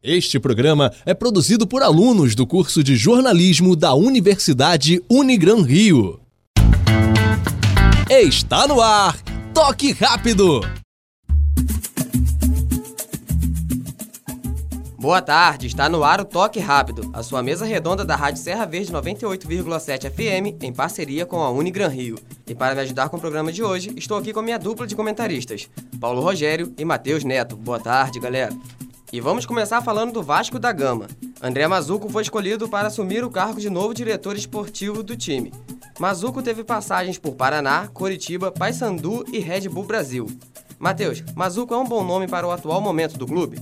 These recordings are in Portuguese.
Este programa é produzido por alunos do curso de jornalismo da Universidade Unigran Rio. Está no ar! Toque rápido! Boa tarde, está no ar o Toque Rápido, a sua mesa redonda da Rádio Serra Verde 98,7 FM, em parceria com a Unigran Rio. E para me ajudar com o programa de hoje, estou aqui com a minha dupla de comentaristas, Paulo Rogério e Matheus Neto. Boa tarde, galera. E vamos começar falando do Vasco da Gama. André Mazuco foi escolhido para assumir o cargo de novo diretor esportivo do time. Mazuco teve passagens por Paraná, Coritiba, Paysandu e Red Bull Brasil. Matheus, Mazuco é um bom nome para o atual momento do clube?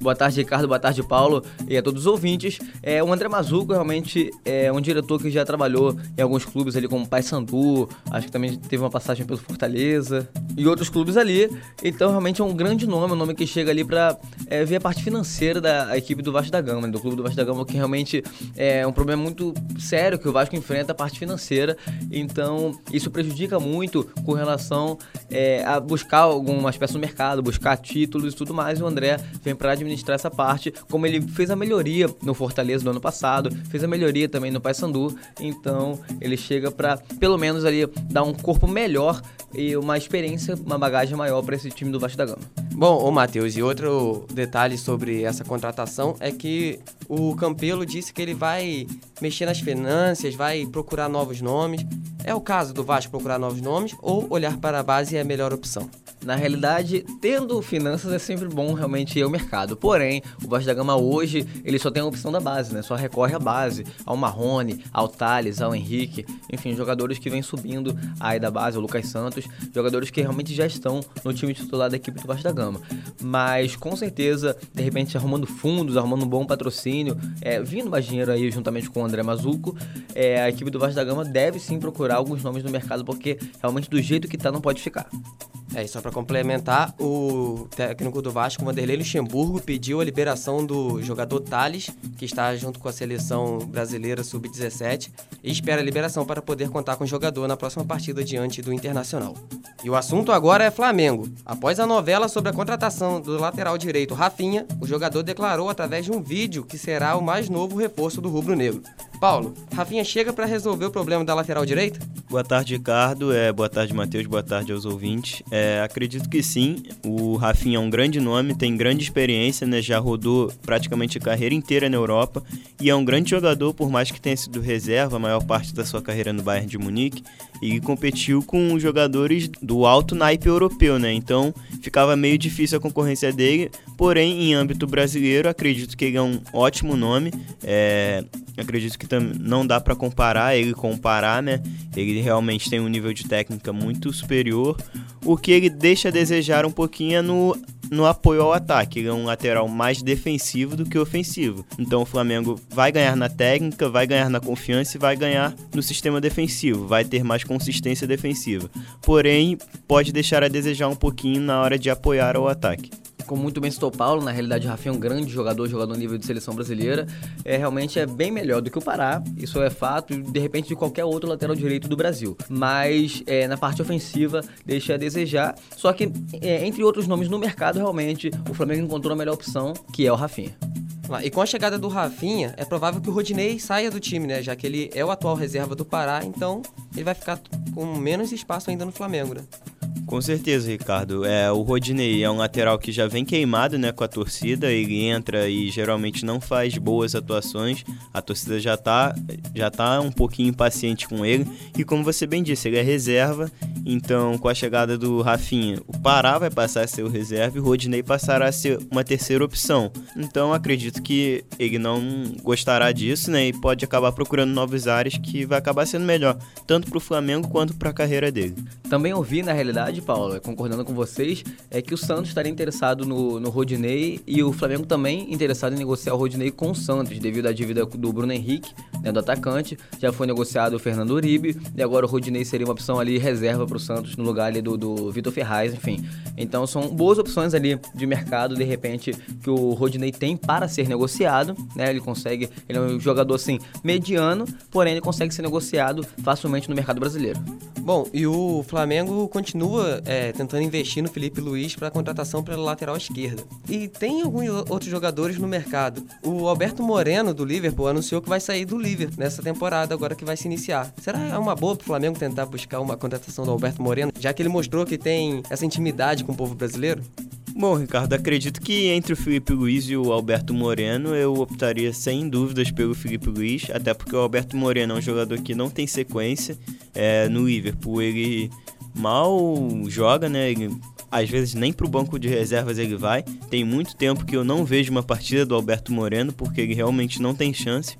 Boa tarde, Ricardo. Boa tarde, Paulo. E a todos os ouvintes. É, o André Mazuco realmente é um diretor que já trabalhou em alguns clubes ali, como Paysandu, acho que também teve uma passagem pelo Fortaleza e outros clubes ali. Então, realmente é um grande nome, um nome que chega ali para é, ver a parte financeira da equipe do Vasco da Gama, né, do clube do Vasco da Gama, que realmente é um problema muito sério que o Vasco enfrenta, a parte financeira. Então, isso prejudica muito com relação é, a buscar algumas peças no mercado, buscar títulos e tudo mais. E o André vem para administrar administrar essa parte, como ele fez a melhoria no Fortaleza no ano passado, fez a melhoria também no Paysandu, então ele chega para pelo menos ali dar um corpo melhor e uma experiência, uma bagagem maior para esse time do Vasco da Gama. Bom, o Matheus, e outro detalhe sobre essa contratação é que o Campelo disse que ele vai mexer nas finanças, vai procurar novos nomes. É o caso do Vasco procurar novos nomes ou olhar para a base é a melhor opção? Na realidade, tendo finanças é sempre bom realmente ir ao mercado. Porém, o Vasco da Gama hoje, ele só tem a opção da base, né? Só recorre à base, ao Marrone, ao Thales, ao Henrique, enfim, jogadores que vêm subindo aí da base, o Lucas Santos, jogadores que realmente já estão no time titular da equipe do Vasco da Gama. Mas com certeza, de repente, arrumando fundos, arrumando um bom patrocínio, é, vindo mais dinheiro aí juntamente com o André Mazuco, é, a equipe do Vasco da Gama deve sim procurar alguns nomes no mercado, porque realmente do jeito que tá não pode ficar. É, e só para complementar, o técnico do Vasco, Vanderlei Luxemburgo, pediu a liberação do jogador Thales, que está junto com a seleção brasileira sub-17, e espera a liberação para poder contar com o jogador na próxima partida diante do Internacional. E o assunto agora é Flamengo. Após a novela sobre a contratação do lateral direito Rafinha, o jogador declarou através de um vídeo que será o mais novo reforço do rubro-negro. Paulo, Rafinha chega para resolver o problema da lateral direita? Boa tarde, Ricardo. É, boa tarde, Matheus. Boa tarde aos ouvintes. É, acredito que sim. O Rafinha é um grande nome, tem grande experiência, né? Já rodou praticamente a carreira inteira na Europa e é um grande jogador, por mais que tenha sido reserva a maior parte da sua carreira no Bayern de Munique e competiu com jogadores do alto naipe europeu, né? Então ficava meio difícil a concorrência dele. Porém, em âmbito brasileiro, acredito que ele é um ótimo nome. É, acredito que não dá para comparar ele com o Pará, né? Ele realmente tem um nível de técnica muito superior. O que ele deixa a desejar um pouquinho é no, no apoio ao ataque. Ele é um lateral mais defensivo do que ofensivo. Então o Flamengo vai ganhar na técnica, vai ganhar na confiança e vai ganhar no sistema defensivo. Vai ter mais consistência defensiva. Porém, pode deixar a desejar um pouquinho na hora de apoiar ao ataque como muito bem citou Paulo, na realidade o Rafinha é um grande jogador, jogador nível de seleção brasileira, é realmente é bem melhor do que o Pará, isso é fato, e de repente de qualquer outro lateral direito do Brasil. Mas é, na parte ofensiva deixa a desejar, só que é, entre outros nomes no mercado, realmente o Flamengo encontrou a melhor opção, que é o Rafinha. E com a chegada do Rafinha, é provável que o Rodinei saia do time, né? Já que ele é o atual reserva do Pará, então ele vai ficar com menos espaço ainda no Flamengo, né? Com certeza, Ricardo. É, o Rodinei é um lateral que já vem queimado né, com a torcida, ele entra e geralmente não faz boas atuações. A torcida já está já tá um pouquinho impaciente com ele. E como você bem disse, ele é reserva. Então, com a chegada do Rafinha, o Pará vai passar a ser o reserva e o Rodinei passará a ser uma terceira opção. Então, acredito que ele não gostará disso né, e pode acabar procurando novos áreas que vai acabar sendo melhor, tanto para o Flamengo quanto para a carreira dele. Também ouvi, na realidade, verdade, Paulo, concordando com vocês, é que o Santos estaria interessado no, no Rodinei e o Flamengo também interessado em negociar o Rodinei com o Santos, devido à dívida do Bruno Henrique, né, do atacante. Já foi negociado o Fernando Uribe e agora o Rodinei seria uma opção ali reserva para o Santos no lugar ali do, do Vitor Ferraz, enfim. Então são boas opções ali de mercado, de repente, que o Rodinei tem para ser negociado, né? Ele consegue, ele é um jogador assim mediano, porém ele consegue ser negociado facilmente no mercado brasileiro. Bom, e o Flamengo continua é, tentando investir no Felipe Luiz para a contratação pela lateral esquerda. E tem alguns outros jogadores no mercado. O Alberto Moreno, do Liverpool, anunciou que vai sair do Liverpool nessa temporada, agora que vai se iniciar. Será é uma boa para o Flamengo tentar buscar uma contratação do Alberto Moreno, já que ele mostrou que tem essa intimidade com o povo brasileiro? Bom, Ricardo, acredito que entre o Felipe Luiz e o Alberto Moreno, eu optaria sem dúvidas pelo Felipe Luiz, até porque o Alberto Moreno é um jogador que não tem sequência é, no Liverpool. Ele mal joga, né? Ele, às vezes nem para o banco de reservas ele vai. Tem muito tempo que eu não vejo uma partida do Alberto Moreno, porque ele realmente não tem chance.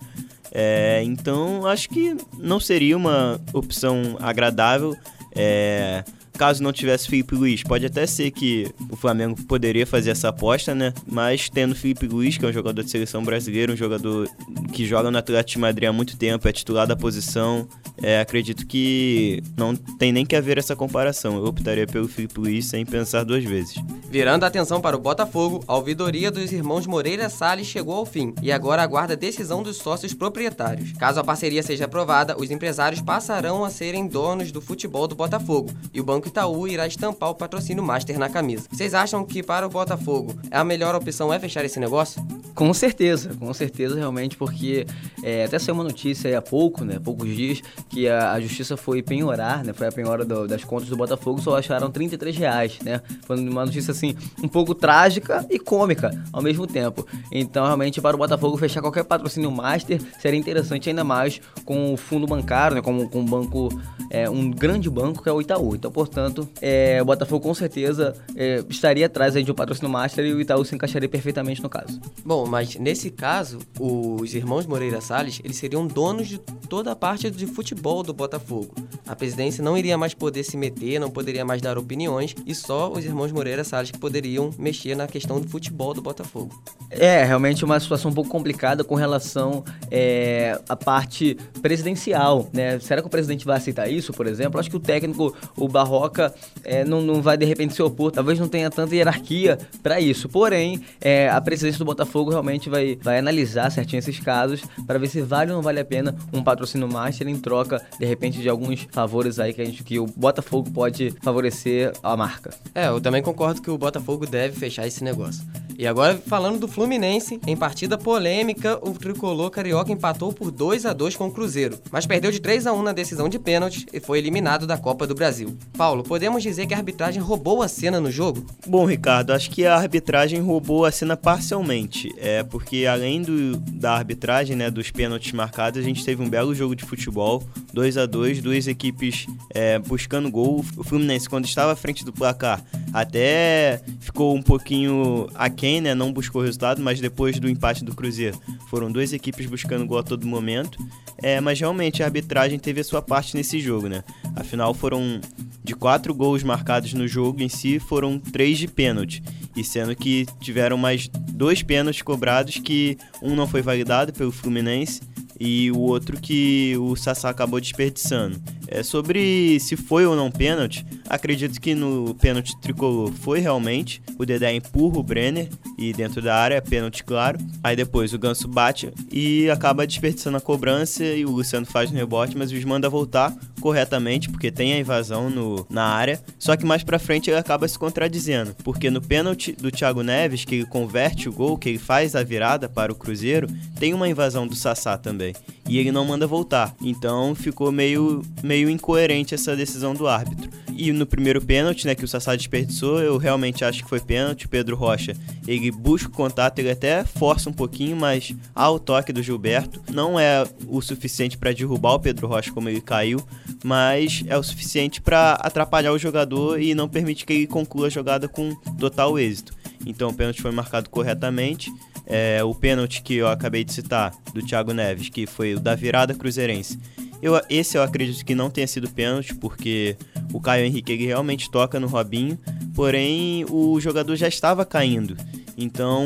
É, então, acho que não seria uma opção agradável. É, caso não tivesse Felipe Luiz, pode até ser que o Flamengo poderia fazer essa aposta, né? Mas tendo Felipe Luiz, que é um jogador de seleção brasileira, um jogador que joga no Atlético de Madrid há muito tempo, é titular da posição, é, acredito que não tem nem que haver essa comparação. Eu optaria pelo Felipe Luiz sem pensar duas vezes. Virando a atenção para o Botafogo, a ouvidoria dos irmãos Moreira Salles chegou ao fim e agora aguarda a decisão dos sócios proprietários. Caso a parceria seja aprovada, os empresários passarão a serem donos do futebol do Botafogo e o Banco Itaú irá estampar o patrocínio Master na camisa. Vocês acham que para o Botafogo a melhor opção é fechar esse negócio? Com certeza, com certeza realmente, porque é, até saiu uma notícia há pouco, né, poucos dias, que a, a justiça foi penhorar, né, foi a penhora do, das contas do Botafogo, só acharam 33 reais, né, foi uma notícia assim, um pouco trágica e cômica ao mesmo tempo. Então realmente para o Botafogo fechar qualquer patrocínio Master seria interessante ainda mais com o fundo bancário, né, com, com um banco, é, um grande banco que é o Itaú. Então, portanto, é, o Botafogo com certeza é, estaria atrás aí de um patrocínio Master e o Itaú se encaixaria perfeitamente no caso. Bom, mas nesse caso, os irmãos Moreira Salles, eles seriam donos de toda a parte de futebol do Botafogo. A presidência não iria mais poder se meter, não poderia mais dar opiniões e só os irmãos Moreira Salles que poderiam mexer na questão do futebol do Botafogo. É, realmente uma situação um pouco complicada com relação é, à parte presidencial, né? Será que o presidente vai aceitar isso, por exemplo? Acho que o técnico, o Barroca, é, não, não vai de repente se opor, talvez não tenha tanta hierarquia para isso. Porém, é, a presidência do Botafogo realmente vai, vai analisar certinho esses casos para ver se vale ou não vale a pena um patrocínio master em troca, de repente, de alguns favores aí que, a gente, que o Botafogo pode favorecer a marca. É, eu também concordo que o Botafogo deve fechar esse negócio. E agora, falando do Fluminense, em partida polêmica, o tricolor carioca empatou por 2 a 2 com o Cruzeiro, mas perdeu de 3 a 1 na decisão de pênalti e foi eliminado da Copa do Brasil. Paulo, podemos dizer que a arbitragem roubou a cena no jogo? Bom, Ricardo, acho que a arbitragem roubou a cena parcialmente. É porque além do, da arbitragem, né, dos pênaltis marcados, a gente teve um belo jogo de futebol, 2 a 2 duas equipes é, buscando gol. O Fluminense, quando estava à frente do placar, até ficou um pouquinho aquém, né? Não buscou resultado, mas depois do empate do Cruzeiro, foram duas equipes buscando gol a todo momento. É, mas realmente a arbitragem teve a sua parte nesse jogo, né? Afinal, foram de quatro gols marcados no jogo em si, foram três de pênalti. E sendo que tiveram mais dois pênaltis cobrados, que um não foi validado pelo Fluminense e o outro que o Sassá acabou desperdiçando. É, sobre se foi ou não pênalti, acredito que no pênalti tricolor foi realmente. O Dedé empurra o Brenner e dentro da área pênalti claro. Aí depois o Ganso bate e acaba desperdiçando a cobrança e o Luciano faz no rebote, mas os manda voltar corretamente porque tem a invasão no, na área. Só que mais pra frente ele acaba se contradizendo, porque no pênalti do Thiago Neves, que ele converte o gol, que ele faz a virada para o Cruzeiro, tem uma invasão do Sassá também. E ele não manda voltar. Então ficou meio, meio incoerente essa decisão do árbitro. E no primeiro pênalti, né, que o Sassá desperdiçou, eu realmente acho que foi pênalti. Pedro Rocha, ele busca o contato, ele até força um pouquinho, mas há o toque do Gilberto. Não é o suficiente para derrubar o Pedro Rocha como ele caiu, mas é o suficiente para atrapalhar o jogador e não permitir que ele conclua a jogada com total êxito. Então o pênalti foi marcado corretamente. É, o pênalti que eu acabei de citar, do Thiago Neves, que foi o da virada cruzeirense. Eu, esse eu acredito que não tenha sido pênalti, porque o Caio Henrique realmente toca no Robinho, porém o jogador já estava caindo. Então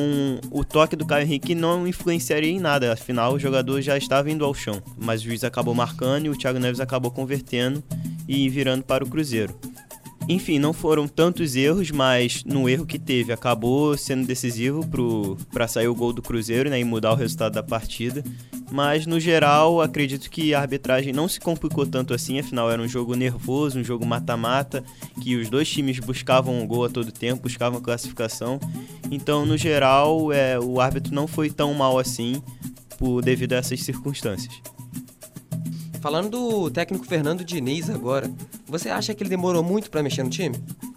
o toque do Caio Henrique não influenciaria em nada, afinal o jogador já estava indo ao chão. Mas o juiz acabou marcando e o Thiago Neves acabou convertendo e virando para o Cruzeiro. Enfim, não foram tantos erros, mas no erro que teve acabou sendo decisivo para sair o gol do Cruzeiro né, e mudar o resultado da partida. Mas no geral, acredito que a arbitragem não se complicou tanto assim, afinal era um jogo nervoso, um jogo mata-mata, que os dois times buscavam um gol a todo tempo, buscavam classificação. Então, no geral, é, o árbitro não foi tão mal assim por devido a essas circunstâncias. Falando do técnico Fernando Diniz agora, você acha que ele demorou muito para mexer no time?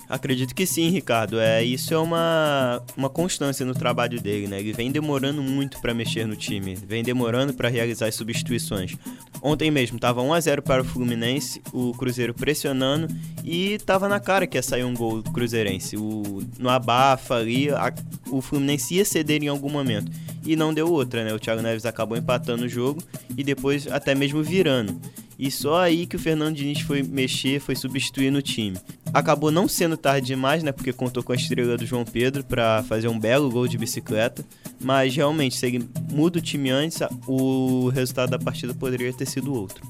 Acredito que sim, Ricardo. É, isso é uma, uma constância no trabalho dele, né? Ele vem demorando muito para mexer no time, vem demorando para realizar as substituições. Ontem mesmo estava 1 a 0 para o Fluminense, o Cruzeiro pressionando e estava na cara que ia sair um gol cruzeirense. O, no abafa ali, a, o Fluminense ia ceder em algum momento e não deu outra, né? O Thiago Neves acabou empatando o jogo e depois até mesmo virando. E só aí que o Fernando Diniz foi mexer, foi substituir no time. Acabou não sendo tarde demais, né? Porque contou com a estrela do João Pedro para fazer um belo gol de bicicleta. Mas realmente, se ele muda o time antes, o resultado da partida poderia ter sido outro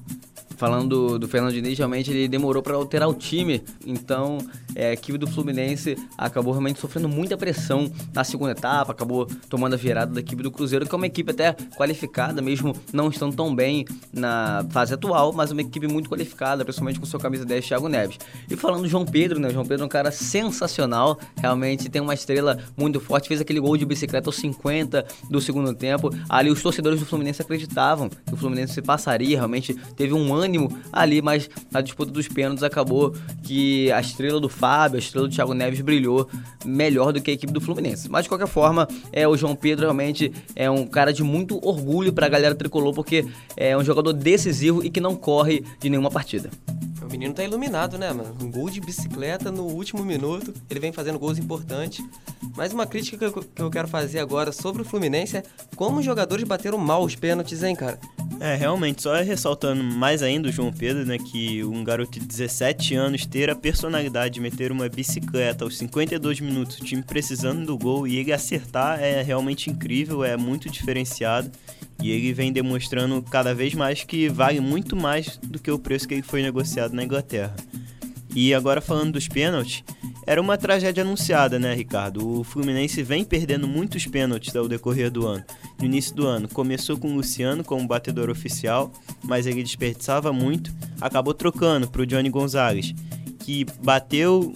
falando do, do Fernando Diniz, realmente ele demorou para alterar o time. Então, é, a equipe do Fluminense acabou realmente sofrendo muita pressão na segunda etapa, acabou tomando a virada da equipe do Cruzeiro, que é uma equipe até qualificada, mesmo não estando tão bem na fase atual, mas uma equipe muito qualificada, principalmente com sua camisa 10, Thiago Neves. E falando do João Pedro, né? O João Pedro é um cara sensacional, realmente tem uma estrela muito forte, fez aquele gol de bicicleta aos 50 do segundo tempo. Ali os torcedores do Fluminense acreditavam que o Fluminense passaria, realmente teve um ano ânimo ali, mas na disputa dos pênaltis acabou que a estrela do Fábio, a estrela do Thiago Neves brilhou melhor do que a equipe do Fluminense. Mas de qualquer forma, é, o João Pedro realmente é um cara de muito orgulho para a galera tricolor, porque é um jogador decisivo e que não corre de nenhuma partida. O menino tá iluminado, né, mano? Um gol de bicicleta no último minuto. Ele vem fazendo gols importantes. Mas uma crítica que eu, que eu quero fazer agora sobre o Fluminense é como os jogadores bateram mal os pênaltis, hein, cara? É, realmente, só ressaltando mais ainda o João Pedro, né, que um garoto de 17 anos ter a personalidade de meter uma bicicleta aos 52 minutos, o time precisando do gol e ele acertar é realmente incrível, é muito diferenciado. E ele vem demonstrando cada vez mais que vale muito mais do que o preço que ele foi negociado na Inglaterra. E agora falando dos pênaltis, era uma tragédia anunciada, né, Ricardo? O Fluminense vem perdendo muitos pênaltis ao decorrer do ano. No início do ano, começou com o Luciano como batedor oficial, mas ele desperdiçava muito, acabou trocando para o Johnny Gonzalez, que bateu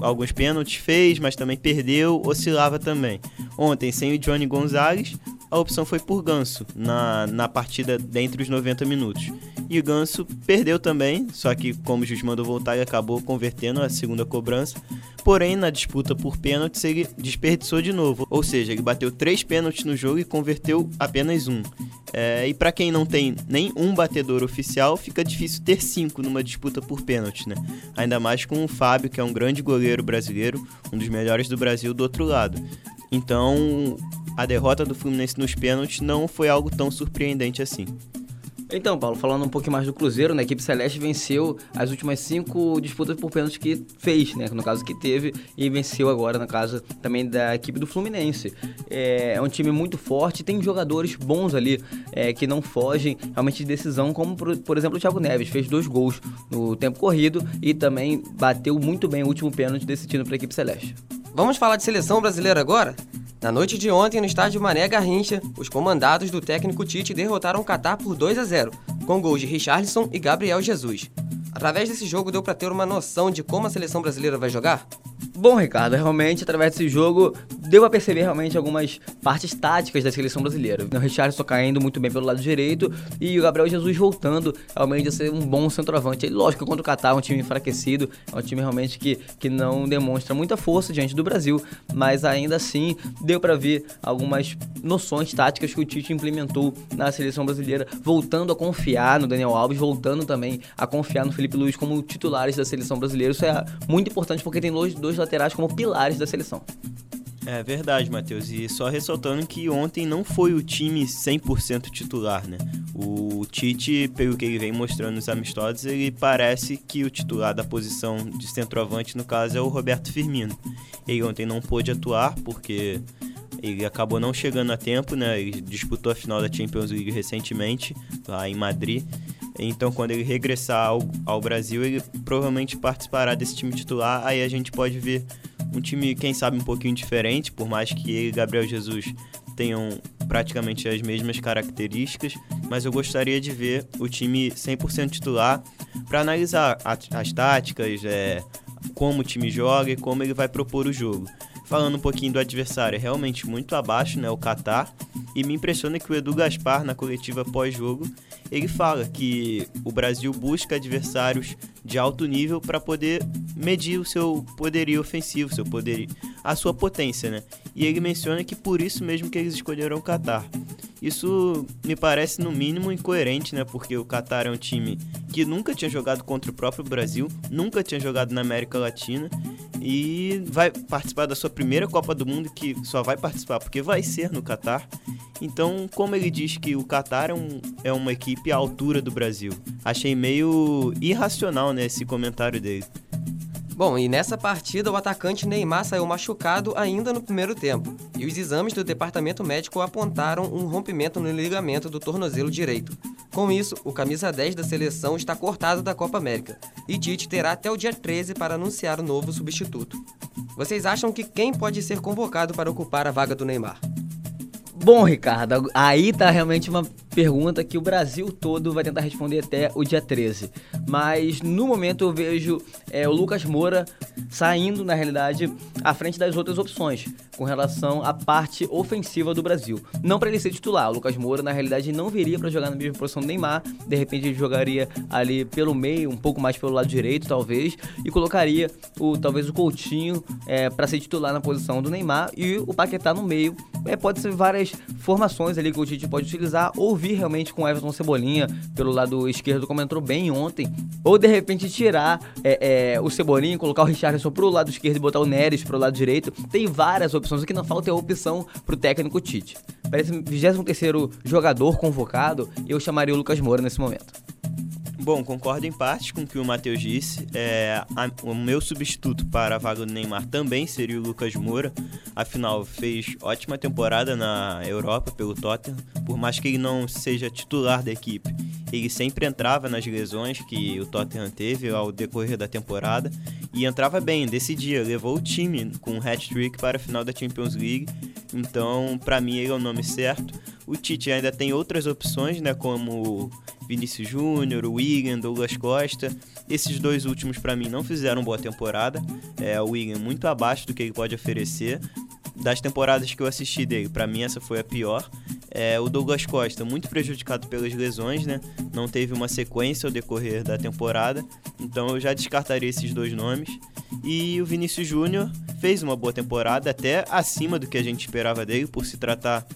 alguns pênaltis, fez, mas também perdeu, oscilava também. Ontem, sem o Johnny Gonzalez, a opção foi por Ganso na, na partida dentro dos 90 minutos. E o Ganso perdeu também, só que como o juiz mandou voltar, ele acabou convertendo a segunda cobrança. Porém, na disputa por pênaltis, ele desperdiçou de novo. Ou seja, ele bateu três pênaltis no jogo e converteu apenas um. É, e para quem não tem nem um batedor oficial, fica difícil ter cinco numa disputa por pênalti, né? Ainda mais com o Fábio, que é um grande goleiro brasileiro, um dos melhores do Brasil do outro lado. Então, a derrota do Fluminense nos pênaltis não foi algo tão surpreendente assim. Então, Paulo, falando um pouquinho mais do Cruzeiro, né, a equipe Celeste venceu as últimas cinco disputas por pênaltis que fez, né? No caso que teve, e venceu agora, no caso também da equipe do Fluminense. É, é um time muito forte, tem jogadores bons ali é, que não fogem realmente de decisão, como por, por, exemplo o Thiago Neves, fez dois gols no tempo corrido e também bateu muito bem o último pênalti decidido para a equipe Celeste. Vamos falar de seleção brasileira agora? Na noite de ontem, no estádio Mané Garrincha, os comandados do técnico Tite derrotaram o Catar por 2 a 0, com gols de Richarlison e Gabriel Jesus. Através desse jogo deu para ter uma noção de como a seleção brasileira vai jogar? Bom, Ricardo, realmente, através desse jogo, deu a perceber realmente algumas partes táticas da seleção brasileira. O Richardson caindo muito bem pelo lado direito e o Gabriel Jesus voltando realmente a ser um bom centroavante. Lógico, contra o Catar um time enfraquecido, é um time realmente que, que não demonstra muita força diante do Brasil, mas ainda assim deu para ver algumas noções táticas que o Tite implementou na seleção brasileira, voltando a confiar no Daniel Alves, voltando também a confiar no Felipe Luiz como titulares da seleção brasileira. Isso é muito importante porque tem dois, dois laterais como pilares da seleção. É verdade, Matheus. E só ressaltando que ontem não foi o time 100% titular, né? O Tite, pelo que ele vem mostrando nos amistosos, ele parece que o titular da posição de centroavante, no caso, é o Roberto Firmino. Ele ontem não pôde atuar porque ele acabou não chegando a tempo, né? Ele disputou a final da Champions League recentemente, lá em Madrid. Então, quando ele regressar ao, ao Brasil, ele provavelmente participará desse time titular. Aí a gente pode ver um time, quem sabe, um pouquinho diferente, por mais que Gabriel Jesus tenham praticamente as mesmas características, mas eu gostaria de ver o time 100% titular para analisar as táticas, é, como o time joga e como ele vai propor o jogo. Falando um pouquinho do adversário, é realmente muito abaixo, né, o Qatar, e me impressiona que o Edu Gaspar, na coletiva pós-jogo, ele fala que o Brasil busca adversários de alto nível para poder medir o seu poderio ofensivo, seu poderio, a sua potência, né? E ele menciona que por isso mesmo que eles escolheram o Qatar. Isso me parece no mínimo incoerente, né? Porque o Qatar é um time que nunca tinha jogado contra o próprio Brasil, nunca tinha jogado na América Latina e vai participar da sua primeira Copa do Mundo que só vai participar porque vai ser no Qatar. Então, como ele diz que o Qatar é, um, é uma equipe à altura do Brasil, achei meio irracional né, esse comentário dele. Bom, e nessa partida o atacante Neymar saiu machucado ainda no primeiro tempo, e os exames do departamento médico apontaram um rompimento no ligamento do tornozelo direito. Com isso, o camisa 10 da seleção está cortado da Copa América, e Tite terá até o dia 13 para anunciar o novo substituto. Vocês acham que quem pode ser convocado para ocupar a vaga do Neymar? Bom, Ricardo, aí tá realmente uma pergunta que o Brasil todo vai tentar responder até o dia 13. Mas no momento eu vejo é, o Lucas Moura saindo, na realidade, à frente das outras opções com relação à parte ofensiva do Brasil. Não para ele ser titular, o Lucas Moura, na realidade, não viria para jogar na mesma posição do Neymar. De repente, ele jogaria ali pelo meio, um pouco mais pelo lado direito, talvez, e colocaria o talvez o Coutinho é, para ser titular na posição do Neymar e o Paquetá no meio. É, pode ser várias formações ali que o Tite pode utilizar, ou vir realmente com Everton Cebolinha pelo lado esquerdo, como entrou bem ontem, ou de repente tirar é, é, o Cebolinha, colocar o Richardson pro lado esquerdo e botar o Neres pro lado direito. Tem várias opções, o que não falta é a opção pro técnico Tite. Parece o 23 jogador convocado, eu chamaria o Lucas Moura nesse momento. Bom, concordo em parte com o que o Matheus disse. É, a, o meu substituto para a vaga do Neymar também seria o Lucas Moura. Afinal, fez ótima temporada na Europa pelo Tottenham. Por mais que ele não seja titular da equipe, ele sempre entrava nas lesões que o Tottenham teve ao decorrer da temporada. E entrava bem, decidia, levou o time com um hat-trick para a final da Champions League. Então, para mim, ele é o nome certo. O Tite ainda tem outras opções, né, como Vinícius Júnior, o Wigan, Douglas Costa. Esses dois últimos, para mim, não fizeram boa temporada. É, o Wigan muito abaixo do que ele pode oferecer. Das temporadas que eu assisti dele, para mim essa foi a pior. É, o Douglas Costa, muito prejudicado pelas lesões, né? Não teve uma sequência ao decorrer da temporada. Então eu já descartaria esses dois nomes. E o Vinícius Júnior fez uma boa temporada, até acima do que a gente esperava dele, por se tratar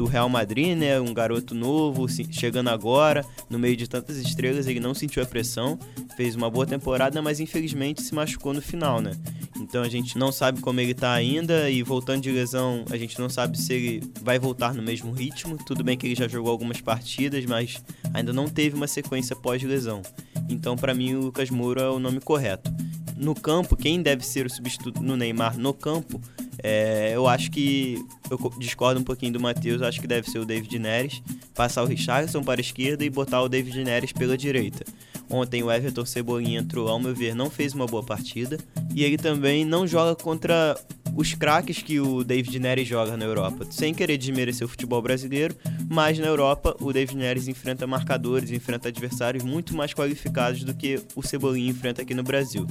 do Real Madrid, né? Um garoto novo, chegando agora, no meio de tantas estrelas, ele não sentiu a pressão, fez uma boa temporada, mas infelizmente se machucou no final, né? Então a gente não sabe como ele tá ainda e voltando de lesão, a gente não sabe se ele vai voltar no mesmo ritmo. Tudo bem que ele já jogou algumas partidas, mas ainda não teve uma sequência pós-lesão. Então, para mim, o Lucas Moura é o nome correto. No campo, quem deve ser o substituto no Neymar no campo é, eu acho que. Eu discordo um pouquinho do Matheus, acho que deve ser o David Neres. Passar o Richardson para a esquerda e botar o David Neres pela direita. Ontem o Everton Cebolinha entrou, ao meu ver, não fez uma boa partida. E ele também não joga contra os craques que o David Neres joga na Europa. Sem querer desmerecer o futebol brasileiro, mas na Europa o David Neres enfrenta marcadores, enfrenta adversários muito mais qualificados do que o Cebolinha enfrenta aqui no Brasil.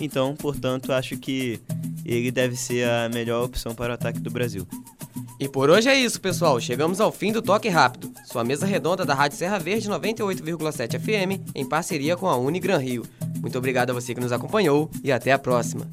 Então, portanto, acho que ele deve ser a melhor opção para o ataque do Brasil. E por hoje é isso, pessoal. Chegamos ao fim do Toque Rápido, sua mesa redonda da Rádio Serra Verde 98,7 FM, em parceria com a Unigran Rio. Muito obrigado a você que nos acompanhou e até a próxima.